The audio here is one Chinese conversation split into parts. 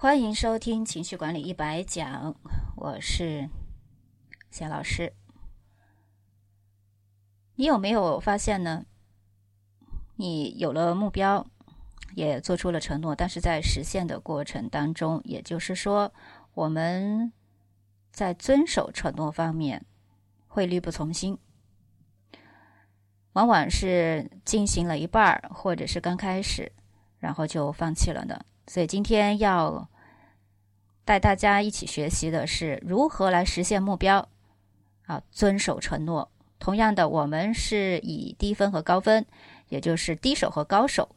欢迎收听情绪管理一百讲，我是夏老师。你有没有发现呢？你有了目标，也做出了承诺，但是在实现的过程当中，也就是说，我们在遵守承诺方面会力不从心，往往是进行了一半儿，或者是刚开始，然后就放弃了呢。所以今天要带大家一起学习的是如何来实现目标啊，遵守承诺。同样的，我们是以低分和高分，也就是低手和高手，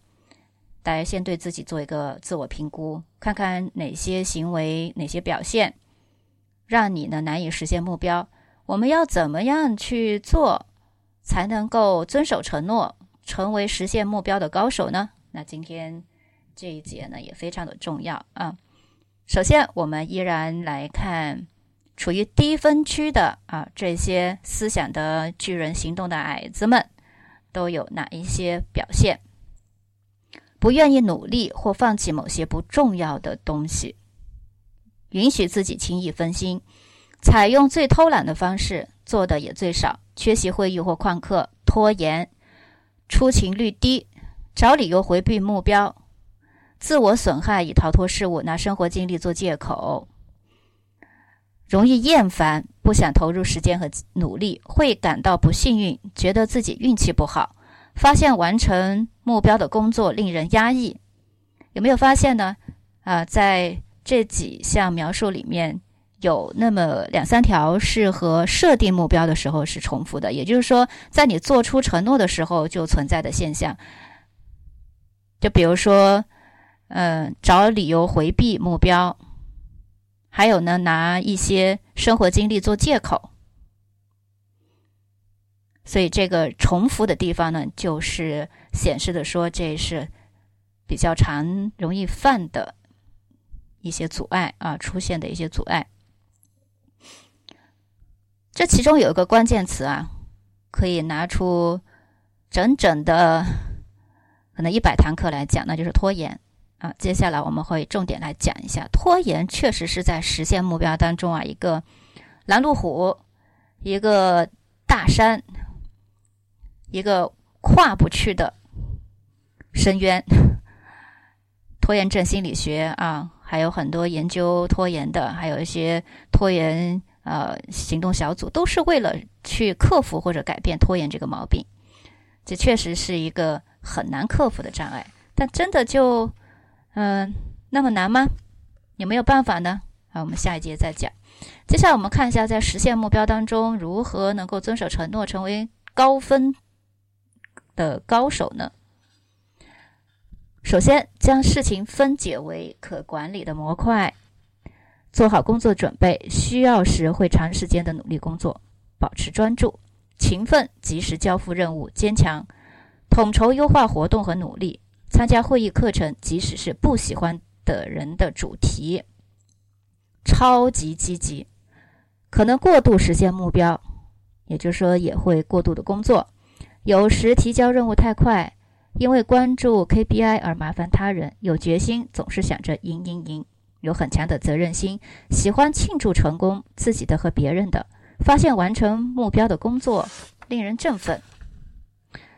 大家先对自己做一个自我评估，看看哪些行为、哪些表现让你呢难以实现目标。我们要怎么样去做才能够遵守承诺，成为实现目标的高手呢？那今天。这一节呢也非常的重要啊。首先，我们依然来看处于低分区的啊这些思想的巨人、行动的矮子们都有哪一些表现？不愿意努力或放弃某些不重要的东西，允许自己轻易分心，采用最偷懒的方式，做的也最少，缺席会议或旷课，拖延，出勤率低，找理由回避目标。自我损害以逃脱事物，拿生活经历做借口，容易厌烦，不想投入时间和努力，会感到不幸运，觉得自己运气不好，发现完成目标的工作令人压抑。有没有发现呢？啊，在这几项描述里面有那么两三条是和设定目标的时候是重复的，也就是说，在你做出承诺的时候就存在的现象。就比如说。嗯，找理由回避目标，还有呢，拿一些生活经历做借口，所以这个重复的地方呢，就是显示的说这是比较常容易犯的一些阻碍啊，出现的一些阻碍。这其中有一个关键词啊，可以拿出整整的可能一百堂课来讲，那就是拖延。啊，接下来我们会重点来讲一下，拖延确实是在实现目标当中啊一个拦路虎，一个大山，一个跨不去的深渊。拖延症心理学啊，还有很多研究拖延的，还有一些拖延呃行动小组，都是为了去克服或者改变拖延这个毛病。这确实是一个很难克服的障碍，但真的就。嗯，那么难吗？有没有办法呢？好，我们下一节再讲。接下来我们看一下，在实现目标当中，如何能够遵守承诺，成为高分的高手呢？首先，将事情分解为可管理的模块，做好工作准备，需要时会长时间的努力工作，保持专注、勤奋，及时交付任务，坚强统筹优化活动和努力。参加会议课程，即使是不喜欢的人的主题，超级积极，可能过度实现目标，也就是说也会过度的工作。有时提交任务太快，因为关注 KPI 而麻烦他人。有决心，总是想着赢赢赢，有很强的责任心，喜欢庆祝成功，自己的和别人的。发现完成目标的工作令人振奋，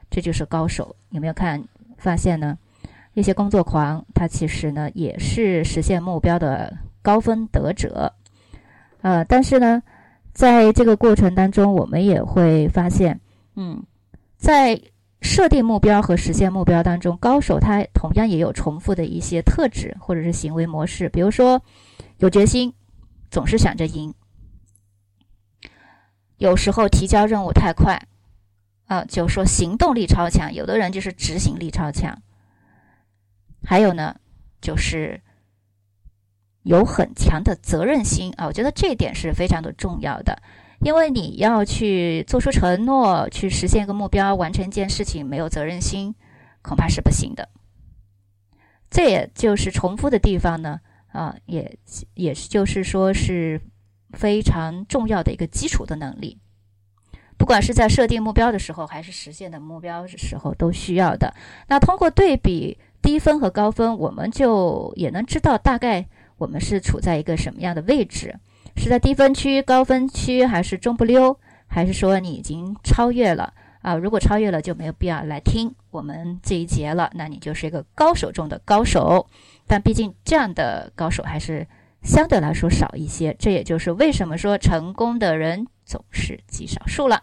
这就是高手。有没有看发现呢？一些工作狂，他其实呢也是实现目标的高分得者，呃，但是呢，在这个过程当中，我们也会发现，嗯，在设定目标和实现目标当中，高手他同样也有重复的一些特质或者是行为模式，比如说有决心，总是想着赢，有时候提交任务太快，啊，就说行动力超强，有的人就是执行力超强。还有呢，就是有很强的责任心啊，我觉得这一点是非常的重要的，因为你要去做出承诺，去实现一个目标，完成一件事情，没有责任心恐怕是不行的。这也就是重复的地方呢，啊，也也就是说是非常重要的一个基础的能力，不管是在设定目标的时候，还是实现的目标的时候，都需要的。那通过对比。低分和高分，我们就也能知道大概我们是处在一个什么样的位置？是在低分区、高分区，还是中不溜？还是说你已经超越了啊？如果超越了，就没有必要来听我们这一节了。那你就是一个高手中的高手。但毕竟这样的高手还是相对来说少一些。这也就是为什么说成功的人总是极少数了。